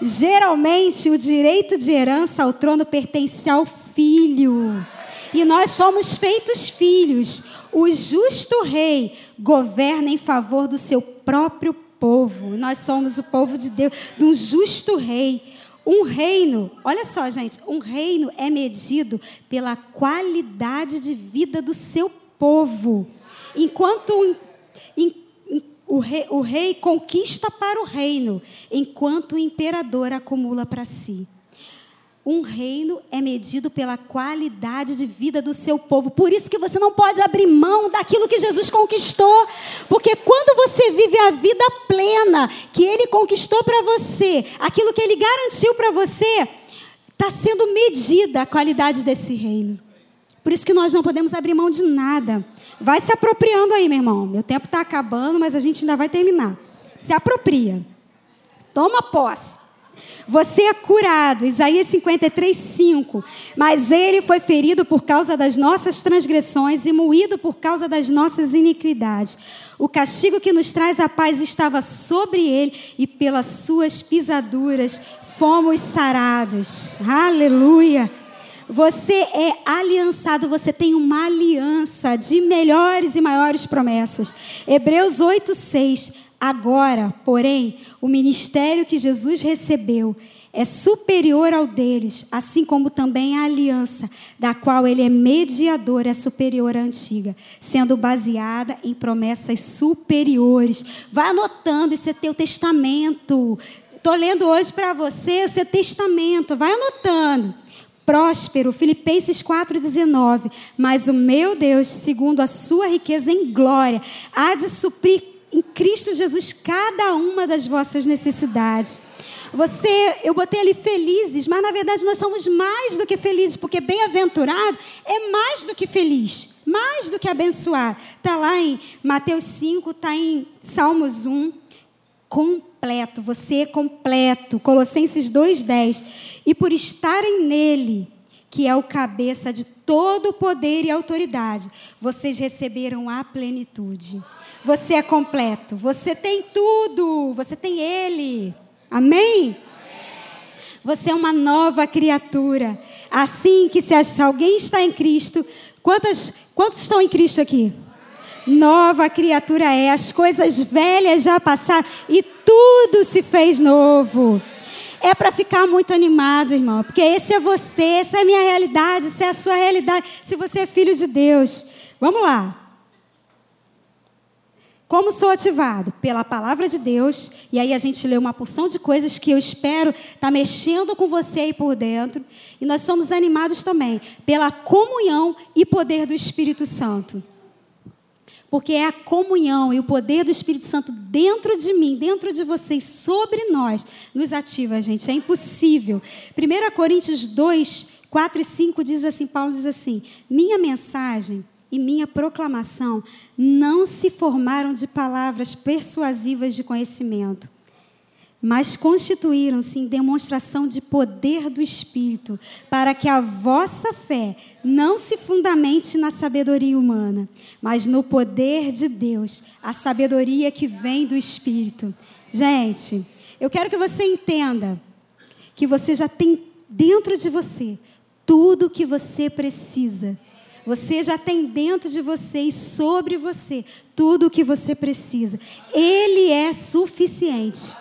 Geralmente, o direito de herança ao trono pertence ao filho. E nós fomos feitos filhos. O justo rei governa em favor do seu próprio povo. Nós somos o povo de Deus, de um justo rei. Um reino, olha só, gente, um reino é medido pela qualidade de vida do seu povo. Enquanto, o rei, o rei conquista para o reino, enquanto o imperador acumula para si. Um reino é medido pela qualidade de vida do seu povo. Por isso que você não pode abrir mão daquilo que Jesus conquistou. Porque quando você vive a vida plena que Ele conquistou para você, aquilo que Ele garantiu para você, está sendo medida a qualidade desse reino. Por isso que nós não podemos abrir mão de nada. Vai se apropriando aí, meu irmão. Meu tempo está acabando, mas a gente ainda vai terminar. Se apropria. Toma posse. Você é curado, Isaías 53, 5. Mas ele foi ferido por causa das nossas transgressões e moído por causa das nossas iniquidades. O castigo que nos traz a paz estava sobre ele, e pelas suas pisaduras fomos sarados. Aleluia. Você é aliançado, você tem uma aliança de melhores e maiores promessas. Hebreus 8, 6. Agora, porém, o ministério que Jesus recebeu é superior ao deles, assim como também a aliança, da qual ele é mediador, é superior à antiga, sendo baseada em promessas superiores. Vai anotando, isso é teu testamento. Estou lendo hoje para você, esse testamento. Vai anotando próspero, Filipenses 4,19. Mas o meu Deus, segundo a sua riqueza em glória, há de suprir em Cristo Jesus cada uma das vossas necessidades. Você, eu botei ali felizes, mas na verdade nós somos mais do que felizes, porque bem-aventurado é mais do que feliz, mais do que abençoar. Está lá em Mateus 5, está em Salmos 1 completo, você é completo. Colossenses 2:10. E por estarem nele, que é o cabeça de todo o poder e autoridade, vocês receberam a plenitude. Você é completo, você tem tudo, você tem ele. Amém? Você é uma nova criatura. Assim que se alguém está em Cristo, quantas, quantos estão em Cristo aqui? Nova criatura é, as coisas velhas já passaram e tudo se fez novo. É para ficar muito animado, irmão, porque esse é você, essa é a minha realidade, essa é a sua realidade, se você é filho de Deus. Vamos lá. Como sou ativado? Pela palavra de Deus. E aí a gente lê uma porção de coisas que eu espero estar tá mexendo com você aí por dentro. E nós somos animados também pela comunhão e poder do Espírito Santo. Porque é a comunhão e o poder do Espírito Santo dentro de mim, dentro de vocês, sobre nós, nos ativa, gente. É impossível. 1 Coríntios 2, 4 e 5 diz assim: Paulo diz assim: Minha mensagem e minha proclamação não se formaram de palavras persuasivas de conhecimento mas constituíram-se em demonstração de poder do Espírito, para que a vossa fé não se fundamente na sabedoria humana, mas no poder de Deus, a sabedoria que vem do Espírito. Gente, eu quero que você entenda que você já tem dentro de você tudo o que você precisa. Você já tem dentro de você e sobre você tudo o que você precisa. Ele é suficiente.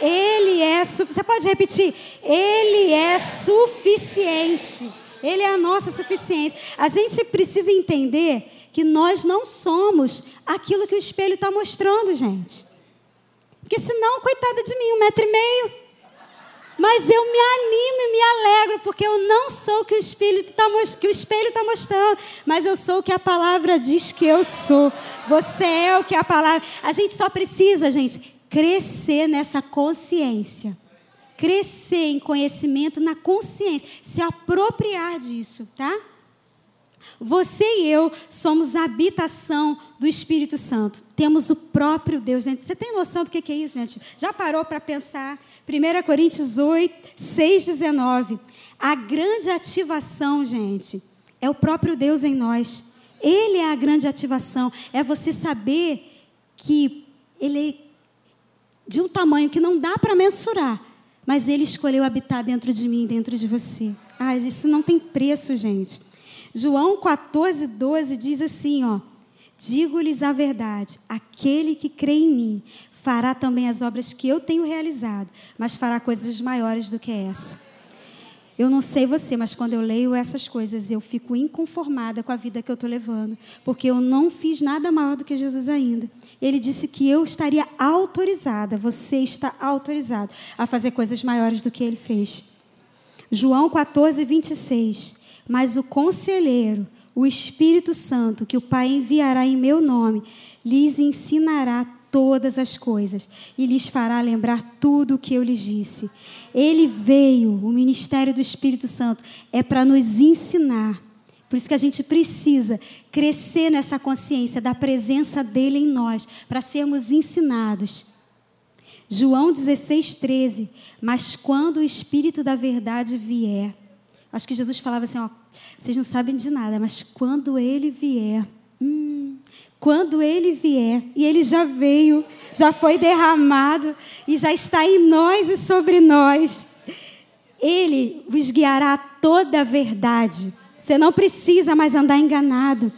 Ele é Você pode repetir? Ele é suficiente. Ele é a nossa suficiência. A gente precisa entender que nós não somos aquilo que o espelho está mostrando, gente. Porque senão, coitada de mim, um metro e meio. Mas eu me animo e me alegro, porque eu não sou o que o espelho está tá mostrando, mas eu sou o que a palavra diz que eu sou. Você é o que a palavra. A gente só precisa, gente, crescer nessa consciência. Crescer em conhecimento na consciência, se apropriar disso, tá? Você e eu somos a habitação do Espírito Santo. Temos o próprio Deus dentro. Você tem noção do que é isso, gente? Já parou para pensar? 1 Coríntios 8, 6, 19. A grande ativação, gente, é o próprio Deus em nós. Ele é a grande ativação. É você saber que Ele de um tamanho que não dá para mensurar, mas Ele escolheu habitar dentro de mim, dentro de você. Ah, isso não tem preço, gente. João 14, 12 diz assim, ó. Digo-lhes a verdade: aquele que crê em mim fará também as obras que eu tenho realizado, mas fará coisas maiores do que essa eu não sei você, mas quando eu leio essas coisas, eu fico inconformada com a vida que eu estou levando, porque eu não fiz nada maior do que Jesus ainda. Ele disse que eu estaria autorizada, você está autorizado a fazer coisas maiores do que ele fez. João 14, 26. Mas o conselheiro, o Espírito Santo, que o Pai enviará em meu nome, lhes ensinará todas as coisas e lhes fará lembrar tudo o que eu lhes disse. Ele veio, o ministério do Espírito Santo, é para nos ensinar. Por isso que a gente precisa crescer nessa consciência da presença dele em nós, para sermos ensinados. João 16, 13. Mas quando o Espírito da verdade vier, acho que Jesus falava assim: ó, vocês não sabem de nada, mas quando ele vier, hum, quando ele vier, e ele já veio, já foi derramado e já está em nós e sobre nós, ele vos guiará a toda a verdade. Você não precisa mais andar enganado.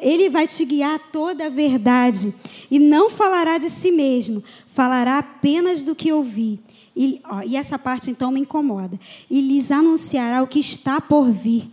Ele vai te guiar a toda a verdade. E não falará de si mesmo, falará apenas do que ouvir. E, ó, e essa parte então me incomoda. E lhes anunciará o que está por vir.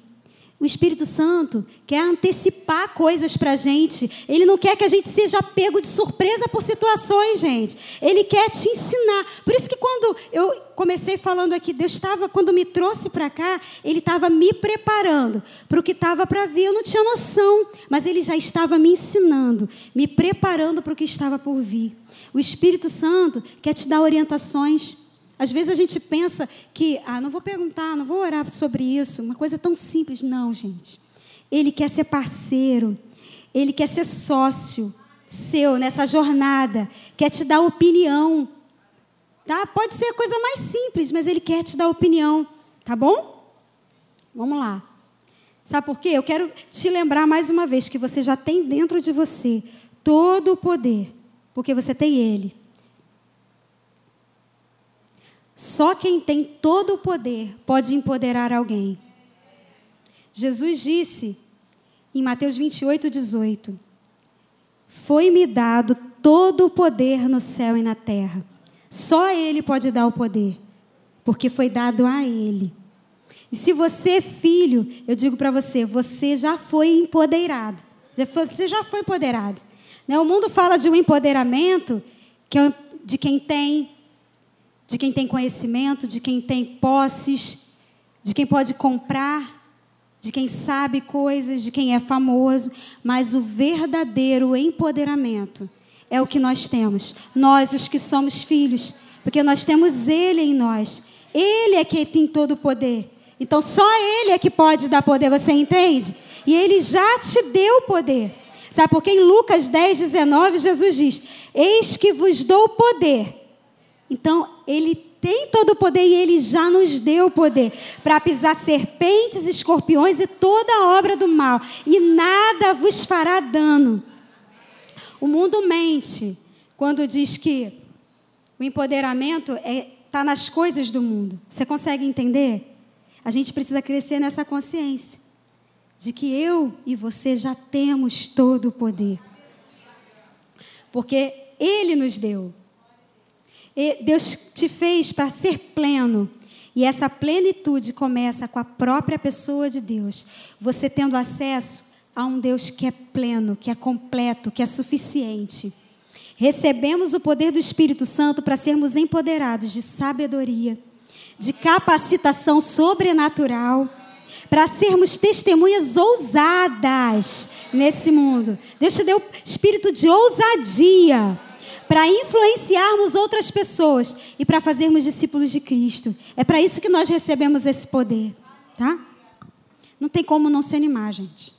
O Espírito Santo quer antecipar coisas para a gente. Ele não quer que a gente seja pego de surpresa por situações, gente. Ele quer te ensinar. Por isso que quando eu comecei falando aqui, Deus estava, quando me trouxe para cá, Ele estava me preparando para o que estava para vir. Eu não tinha noção, mas Ele já estava me ensinando, me preparando para o que estava por vir. O Espírito Santo quer te dar orientações. Às vezes a gente pensa que, ah, não vou perguntar, não vou orar sobre isso, uma coisa tão simples. Não, gente. Ele quer ser parceiro, ele quer ser sócio seu nessa jornada, quer te dar opinião. Tá? Pode ser a coisa mais simples, mas ele quer te dar opinião, tá bom? Vamos lá. Sabe por quê? Eu quero te lembrar mais uma vez que você já tem dentro de você todo o poder, porque você tem ele. Só quem tem todo o poder pode empoderar alguém. Jesus disse em Mateus 28, 18: Foi-me dado todo o poder no céu e na terra. Só Ele pode dar o poder, porque foi dado a Ele. E se você é filho, eu digo para você, você já foi empoderado. Você já foi empoderado. Né? O mundo fala de um empoderamento que é de quem tem de quem tem conhecimento, de quem tem posses, de quem pode comprar. de quem sabe coisas, de quem é famoso, mas o verdadeiro empoderamento é o que nós temos. Nós, os que somos filhos, porque nós temos Ele em nós. Ele é quem tem todo o poder. Então só Ele é que pode dar poder, você entende? E Ele já te deu poder. Sabe porque em Lucas 10, 19, Jesus diz: Eis que vos dou poder. Então, Ele tem todo o poder e Ele já nos deu o poder para pisar serpentes, escorpiões e toda a obra do mal, e nada vos fará dano. O mundo mente quando diz que o empoderamento está é, tá nas coisas do mundo. Você consegue entender? A gente precisa crescer nessa consciência de que eu e você já temos todo o poder. Porque Ele nos deu. Deus te fez para ser pleno. E essa plenitude começa com a própria pessoa de Deus. Você tendo acesso a um Deus que é pleno, que é completo, que é suficiente. Recebemos o poder do Espírito Santo para sermos empoderados de sabedoria, de capacitação sobrenatural, para sermos testemunhas ousadas nesse mundo. Deus te deu espírito de ousadia para influenciarmos outras pessoas e para fazermos discípulos de Cristo. É para isso que nós recebemos esse poder, tá? Não tem como não se animar, gente.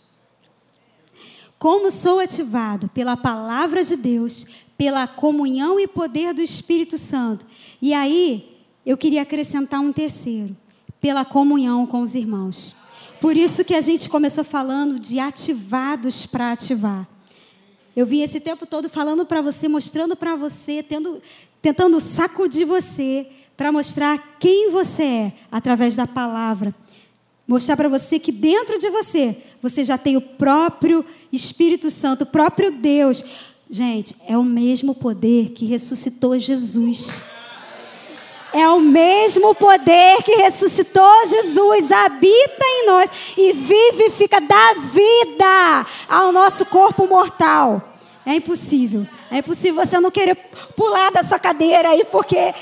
Como sou ativado pela palavra de Deus, pela comunhão e poder do Espírito Santo. E aí, eu queria acrescentar um terceiro, pela comunhão com os irmãos. Por isso que a gente começou falando de ativados para ativar. Eu vim esse tempo todo falando para você, mostrando para você, tendo, tentando sacudir você para mostrar quem você é através da palavra. Mostrar para você que dentro de você, você já tem o próprio Espírito Santo, o próprio Deus. Gente, é o mesmo poder que ressuscitou Jesus. É o mesmo poder que ressuscitou Jesus, habita em nós e vivifica, dá vida ao nosso corpo mortal. É impossível. É impossível você não querer pular da sua cadeira aí, porque é,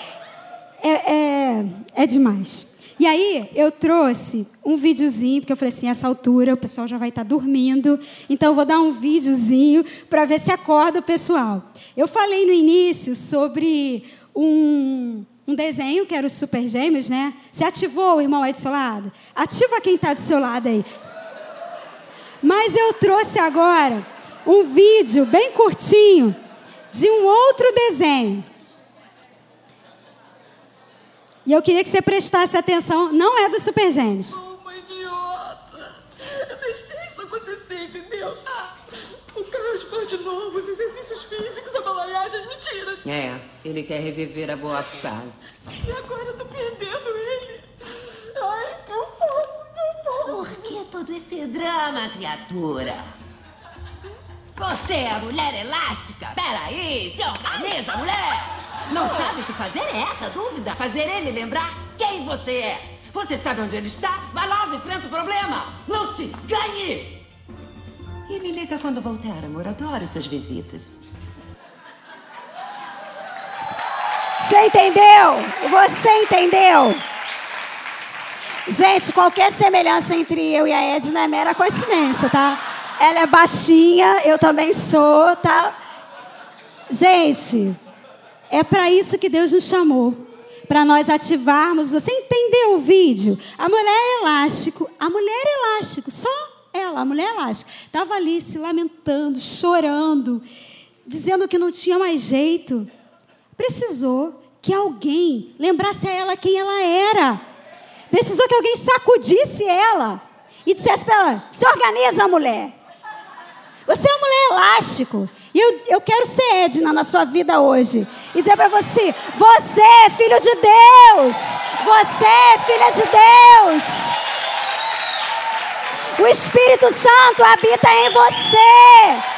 é, é demais. E aí eu trouxe um videozinho, porque eu falei assim, essa altura o pessoal já vai estar dormindo, então eu vou dar um videozinho para ver se acorda o pessoal. Eu falei no início sobre um, um desenho que era os Super Gêmeos, né? Você ativou o irmão aí do seu lado? Ativa quem está do seu lado aí. Mas eu trouxe agora um vídeo bem curtinho de um outro desenho. E eu queria que você prestasse atenção, não é do Super Gêmeos. Uma idiota. Eu deixei isso acontecer, entendeu? Ah, o Caspar de novo, os exercícios físicos, a balaiagem, as mentiras. É, ele quer reviver a boa fase. E agora eu tô perdendo ele. Ai, que eu faço, que eu faço? Por que todo esse drama, criatura? Você é a mulher elástica? Peraí, se organiza, mulher! Não sabe o que fazer? É essa a dúvida? Fazer ele lembrar quem você é. Você sabe onde ele está? Vai logo, enfrenta o problema. Lute, ganhe! E me liga quando voltar, amor. Adoro suas visitas. Você entendeu? Você entendeu? Gente, qualquer semelhança entre eu e a Edna é mera coincidência, tá? Ela é baixinha, eu também sou, tá? Gente, é para isso que Deus nos chamou. Para nós ativarmos. Você entendeu o vídeo? A mulher elástico, a mulher elástico, só ela, a mulher elástica, estava ali se lamentando, chorando, dizendo que não tinha mais jeito. Precisou que alguém lembrasse a ela quem ela era. Precisou que alguém sacudisse ela e dissesse para ela: se organiza, mulher. Você é uma mulher elástico. E eu, eu quero ser Edna na sua vida hoje. E dizer para você: você é filho de Deus. Você é filha de Deus. O Espírito Santo habita em você.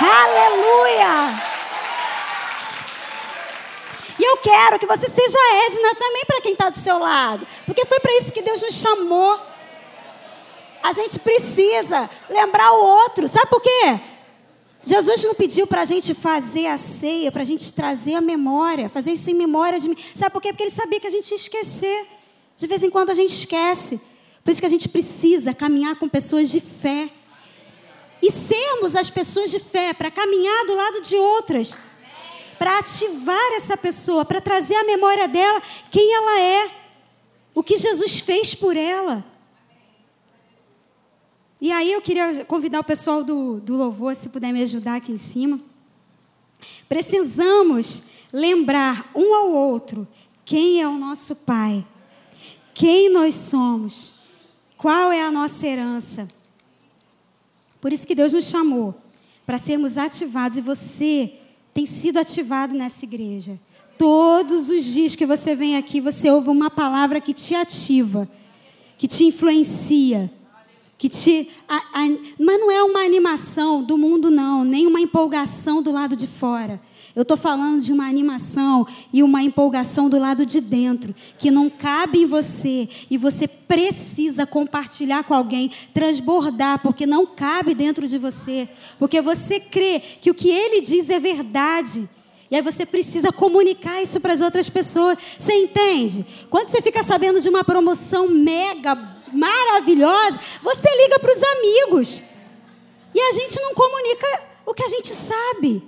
Aleluia. E eu quero que você seja Edna também para quem está do seu lado. Porque foi para isso que Deus nos chamou. A gente precisa lembrar o outro. Sabe por quê? Jesus não pediu para a gente fazer a ceia, para a gente trazer a memória, fazer isso em memória de mim. Sabe por quê? Porque ele sabia que a gente ia esquecer. De vez em quando a gente esquece. Por isso que a gente precisa caminhar com pessoas de fé. E sermos as pessoas de fé para caminhar do lado de outras. Para ativar essa pessoa, para trazer à memória dela quem ela é. O que Jesus fez por ela. E aí eu queria convidar o pessoal do, do louvor, se puder me ajudar aqui em cima. Precisamos lembrar um ao outro quem é o nosso Pai, quem nós somos, qual é a nossa herança. Por isso que Deus nos chamou para sermos ativados e você tem sido ativado nessa igreja. Todos os dias que você vem aqui, você ouve uma palavra que te ativa, que te influencia que te. A, a, mas não é uma animação do mundo, não, nem uma empolgação do lado de fora. Eu estou falando de uma animação e uma empolgação do lado de dentro, que não cabe em você e você precisa compartilhar com alguém, transbordar, porque não cabe dentro de você, porque você crê que o que ele diz é verdade. E aí você precisa comunicar isso para as outras pessoas. Você entende? Quando você fica sabendo de uma promoção mega maravilhosa, você liga para os amigos. E a gente não comunica o que a gente sabe.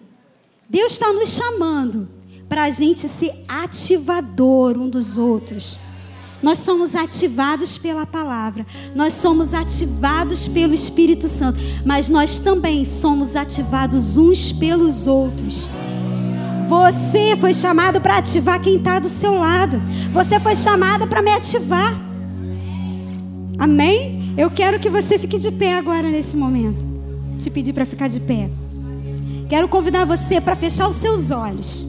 Deus está nos chamando para a gente ser ativador um dos outros. Nós somos ativados pela palavra, nós somos ativados pelo Espírito Santo, mas nós também somos ativados uns pelos outros. Você foi chamado para ativar quem está do seu lado. Você foi chamado para me ativar. Amém? Eu quero que você fique de pé agora nesse momento. Te pedir para ficar de pé. Quero convidar você para fechar os seus olhos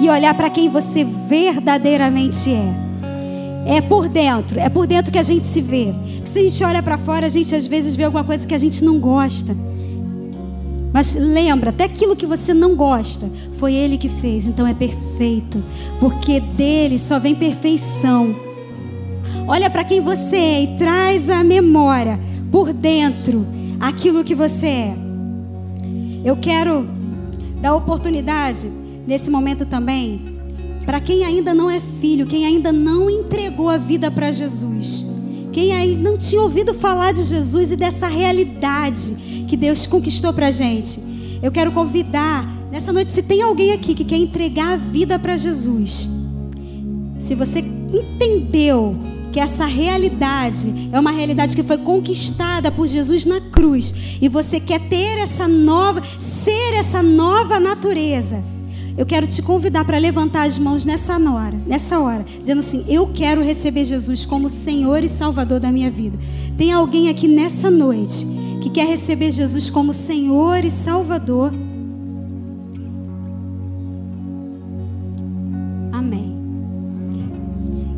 e olhar para quem você verdadeiramente é. É por dentro, é por dentro que a gente se vê. Se a gente olha para fora, a gente às vezes vê alguma coisa que a gente não gosta. Mas lembra, até aquilo que você não gosta, foi Ele que fez, então é perfeito, porque dele só vem perfeição. Olha para quem você é e traz a memória por dentro aquilo que você é. Eu quero dar oportunidade nesse momento também para quem ainda não é filho, quem ainda não entregou a vida para Jesus, quem ainda não tinha ouvido falar de Jesus e dessa realidade que Deus conquistou para gente. Eu quero convidar nessa noite, se tem alguém aqui que quer entregar a vida para Jesus, se você entendeu que essa realidade é uma realidade que foi conquistada por Jesus na cruz e você quer ter essa nova, ser essa nova natureza. Eu quero te convidar para levantar as mãos nessa hora, nessa hora, dizendo assim: Eu quero receber Jesus como Senhor e Salvador da minha vida. Tem alguém aqui nessa noite que quer receber Jesus como Senhor e Salvador?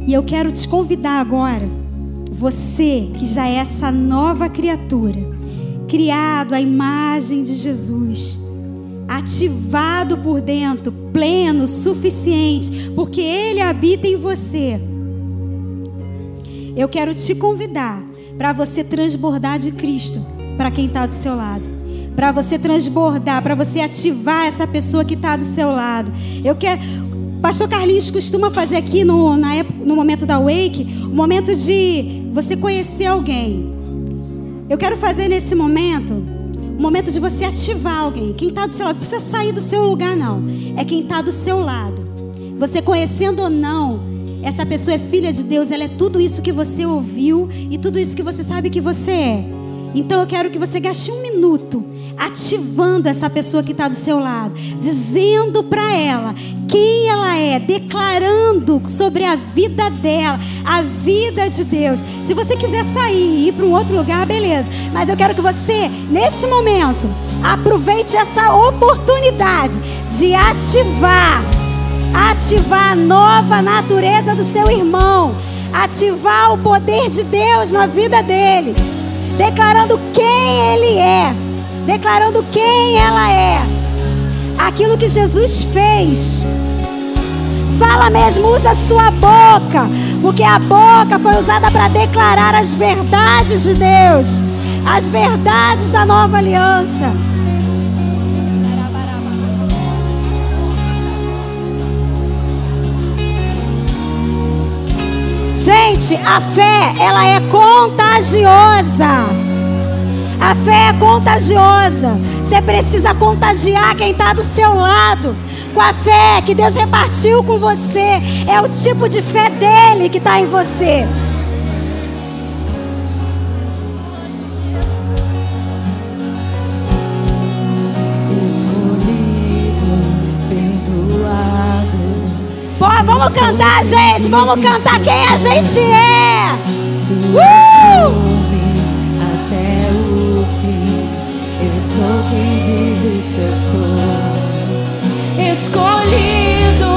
E eu quero te convidar agora, você que já é essa nova criatura, criado à imagem de Jesus, ativado por dentro, pleno, suficiente, porque Ele habita em você. Eu quero te convidar para você transbordar de Cristo para quem está do seu lado. Para você transbordar, para você ativar essa pessoa que está do seu lado. Eu quero Pastor Carlinhos costuma fazer aqui no, na época, no momento da Wake, o momento de você conhecer alguém. Eu quero fazer nesse momento o momento de você ativar alguém. Quem está do seu lado, não precisa sair do seu lugar, não. É quem está do seu lado. Você conhecendo ou não, essa pessoa é filha de Deus, ela é tudo isso que você ouviu e tudo isso que você sabe que você é. Então eu quero que você gaste um minuto ativando essa pessoa que está do seu lado, dizendo para ela quem ela é, declarando sobre a vida dela, a vida de Deus. Se você quiser sair e ir para um outro lugar, beleza. Mas eu quero que você, nesse momento, aproveite essa oportunidade de ativar, ativar a nova natureza do seu irmão, ativar o poder de Deus na vida dele, declarando quem ele é declarando quem ela é, aquilo que Jesus fez. Fala mesmo, usa a sua boca, porque a boca foi usada para declarar as verdades de Deus, as verdades da nova aliança. Gente, a fé, ela é contagiosa. A fé é contagiosa. Você precisa contagiar quem está do seu lado. Com a fé que Deus repartiu com você. É o tipo de fé dele que está em você. Vamos cantar, gente. Vamos cantar quem a gente é. Uh! Até o fim, eu sou quem dizes que eu sou. Escolhido,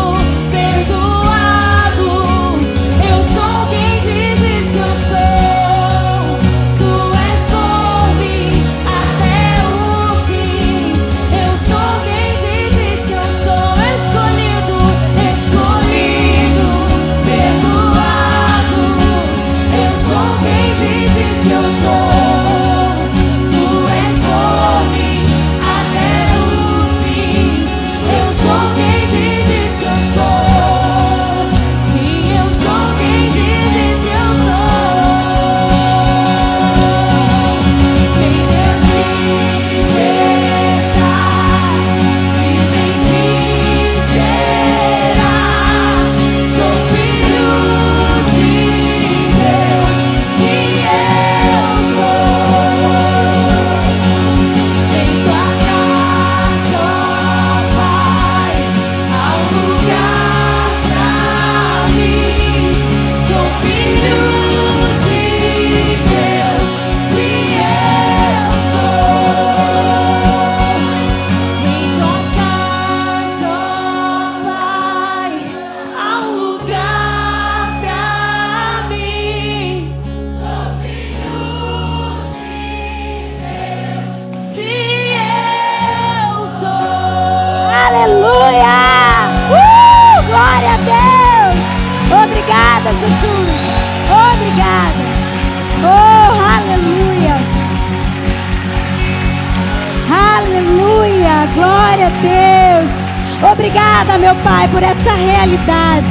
Glória a Deus! Obrigada, meu Pai, por essa realidade.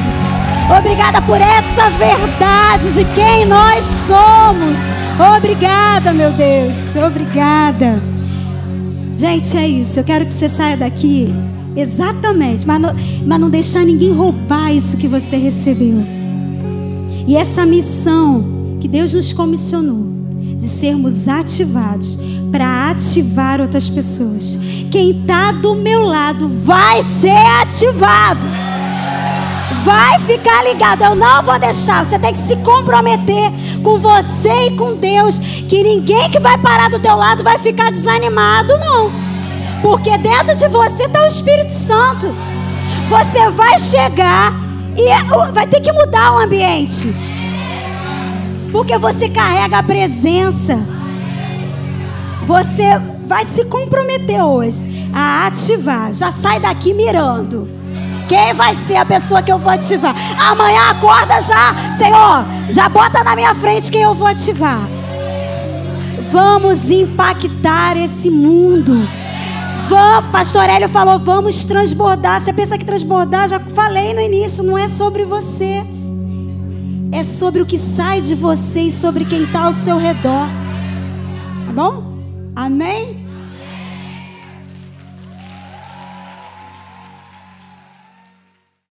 Obrigada por essa verdade de quem nós somos. Obrigada, meu Deus. Obrigada. Gente, é isso. Eu quero que você saia daqui exatamente, mas não, mas não deixar ninguém roubar isso que você recebeu. E essa missão que Deus nos comissionou de sermos ativados para ativar outras pessoas. Quem está do meu lado vai ser ativado. Vai ficar ligado. Eu não vou deixar. Você tem que se comprometer com você e com Deus. Que ninguém que vai parar do teu lado vai ficar desanimado, não. Porque dentro de você está o Espírito Santo. Você vai chegar e é- vai ter que mudar o ambiente. Porque você carrega a presença. Você vai se comprometer hoje a ativar. Já sai daqui mirando. Quem vai ser a pessoa que eu vou ativar? Amanhã acorda já, Senhor, já bota na minha frente quem eu vou ativar. Vamos impactar esse mundo. Vamos, Pastor Hélio falou, vamos transbordar. Você pensa que transbordar, já falei no início, não é sobre você. É sobre o que sai de você e sobre quem está ao seu redor. Tá bom? Amém?